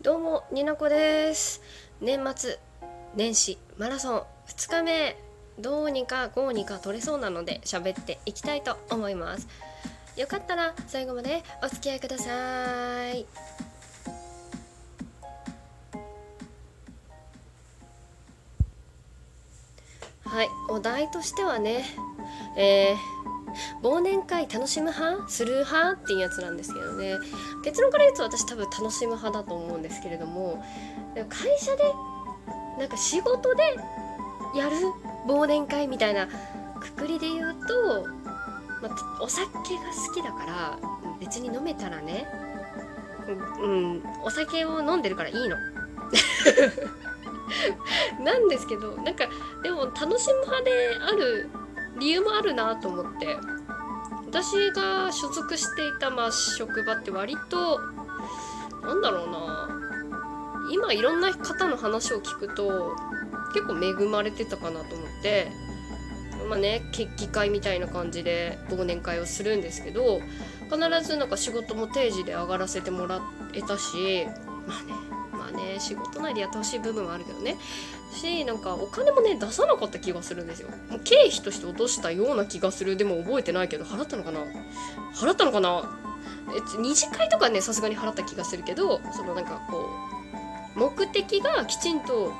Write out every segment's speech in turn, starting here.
どうもになこです。年末年始マラソン。2日目どうにかこうにか取れそうなので喋っていきたいと思います。よかったら最後までお付き合いください。はいお題としてはねえー、忘年会楽しむ派？する派？っていうやつなんですけどね。結論から言うと私多分楽しむ派だと思うんですけれども会社でなんか仕事でやる忘年会みたいなくくりで言うと、まあ、お酒が好きだから別に飲めたらねうん、お酒を飲んでるからいいの。なんですけどなんかでも楽しむ派である理由もあるなと思って。私が所属していたまあ職場って割となんだろうな。今いろんな方の話を聞くと結構恵まれてたかなと思って。まあね決起会みたいな感じで忘年会をするんですけど必ずなんか仕事も定時で上がらせてもらえたしまあねまあね仕事内でやってほしい部分はあるけどね。しなんかお金もね出さなかった気がするんですよ。もう経費として落としたような気がする。でも覚えてないけど払ったのかな？払ったのかな？え二次会とかねさすがに払った気がするけどそのなんかこう目的がきちんと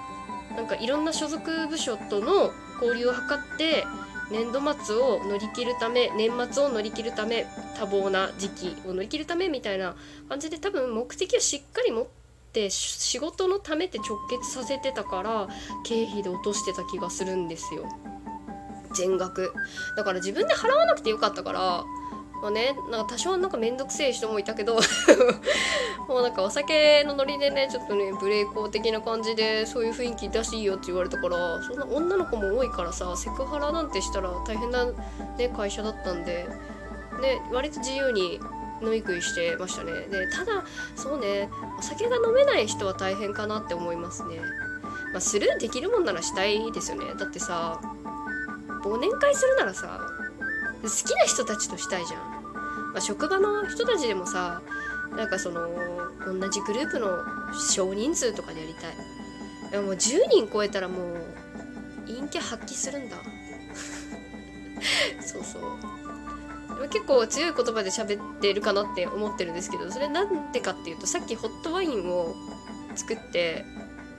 なんかいろんな所属部署との交流を図って年度末を乗り切るため年末を乗り切るため多忙な時期を乗り切るためみたいな感じで多分目的をしっかり持ってって仕事のためって直結させてたから経費で落としてた気がするんですよ。全額。だから自分で払わなくてよかったからまあね、なんか多少なんかめんどくせえ人もいたけど もうなんかお酒のノリでねちょっとねブレイコー的な感じでそういう雰囲気出していいよって言われたからそんな女の子も多いからさセクハラなんてしたら大変な、ね、会社だったんで、ね、割と自由に飲み食いしてましたね。でただそうねお酒が飲めない人は大変かなって思いますね。まあスルーできるもんならしたいですよね。だってさ忘年会するならさ好きな人たちとしたいじゃん、まあ、職場の人たちでもさなんかその同じグループの少人数とかでやりたい。でももう10人超えたらもう陰キャ発揮するんだ。そうそう。結構強い言葉で喋ってるかなって思ってるんですけどそれなんでかっていうとさっきホットワインを作って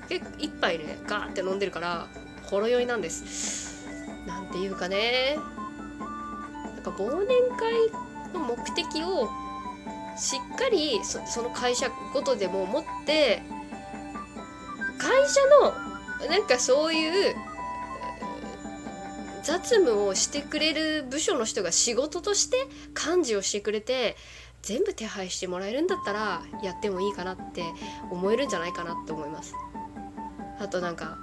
結構一杯ねガーって飲んでるからほろ酔いなんです。なんていうかねなんか忘年会の目的をしっかりその会社ごとでも持って会社のなんかそういう雑務をしてくれる部署の人が仕事として幹事をしてくれて全部手配してもらえるんだったらやってもいいかなって思えるんじゃないかなって思います。あとなんか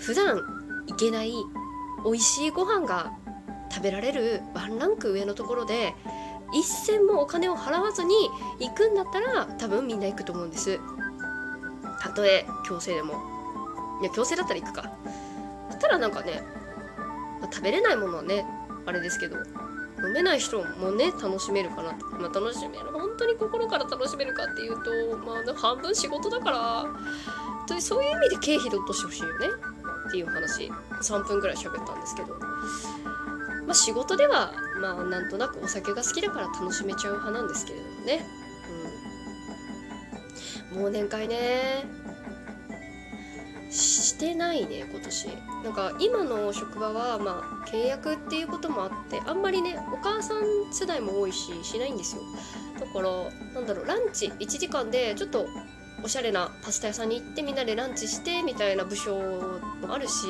普段行けない美味しいご飯が食べられるワンランク上のところで一銭もお金を払わずに行くんだったら多分みんな行くと思うんです。たとえ強制でも。いや強制だったら行くか。そしたらなんかねまあ、食べれないものはねあれですけど飲めない人もね楽しめるかなまあ、楽しめる本当に心から楽しめるかっていうとまあ半分仕事だからそういう意味で経費で落としてほしいよね。っていう話。3分ぐらい喋ったんですけど。まあ仕事ではまあなんとなくお酒が好きだから楽しめちゃう派なんですけれどもね。うん。忘年会ね。してないね今年。なんか今の職場はまあ契約っていうこともあってあんまりねお母さん世代も多いししないんですよ。だからなんだろうランチ1時間でちょっとおしゃれなパスタ屋さんに行ってみんなでランチしてみたいな部署もあるし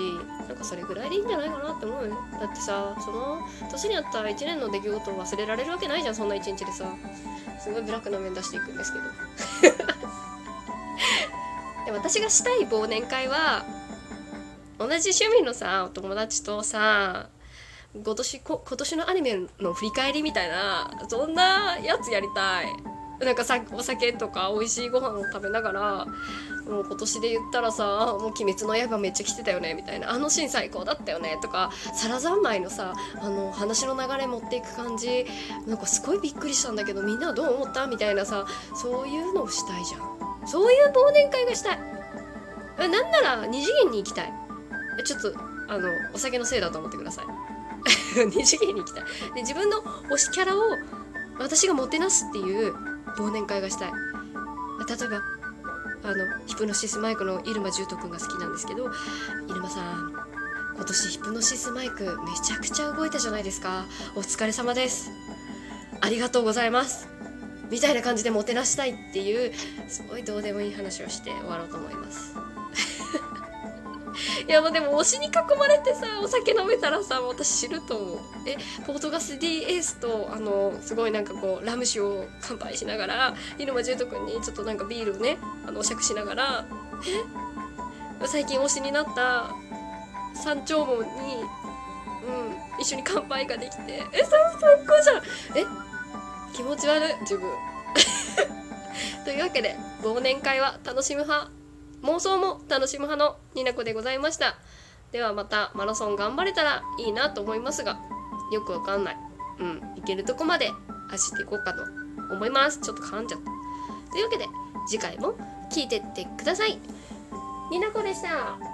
なんかそれぐらいでいいんじゃないかなって思うよ。だってさその年にあった1年の出来事を忘れられるわけないじゃんそんな1日でさ。すごいブラックな面出していくんですけど。私がしたい忘年会は同じ趣味のさお友達とさ今年こ今年のアニメの振り返りみたいなそんなやつやりたい。なんかさお酒とか美味しいご飯を食べながらもう今年で言ったらさ「もう鬼滅の刃めっちゃ来てたよね」みたいな「あのシーン最高だったよね」とか皿三昧のさあの話の流れ持っていく感じなんかすごいびっくりしたんだけどみんなはどう思った？みたいなさそういうのをしたいじゃん。そういう忘年会がしたい。なんなら二次元に行きたい。ちょっとあのお酒のせいだと思ってください。二次元に行きたい。で自分の推しキャラを私がもてなすっていう忘年会がしたい。例えばあのヒプノシスマイクの入間重斗くんが好きなんですけど入間さん今年ヒプノシスマイクめちゃくちゃ動いたじゃないですか。お疲れ様です。ありがとうございます。みたいな感じでもてなしたいっていうすごいどうでもいい話をして終わろうと思います。いやもうでも推しに囲まれてさお酒飲めたらさ私知ると思う。えポートガス D エースとあのすごいなんかこうラム酒を乾杯しながら入間重斗君にちょっとなんかビールをねあのお酌しながらえ？最近推しになった山頂門にうん一緒に乾杯ができてえ最高じゃん。え？気持ち悪い自分。というわけで忘年会は楽しむ派。妄想も楽しむ派のになこでございました。ではまたマラソン頑張れたらいいなと思いますがよくわかんない。うん行けるとこまで走っていこうかと思います。ちょっと噛んじゃった。というわけで次回も聞いてってください。になこでした。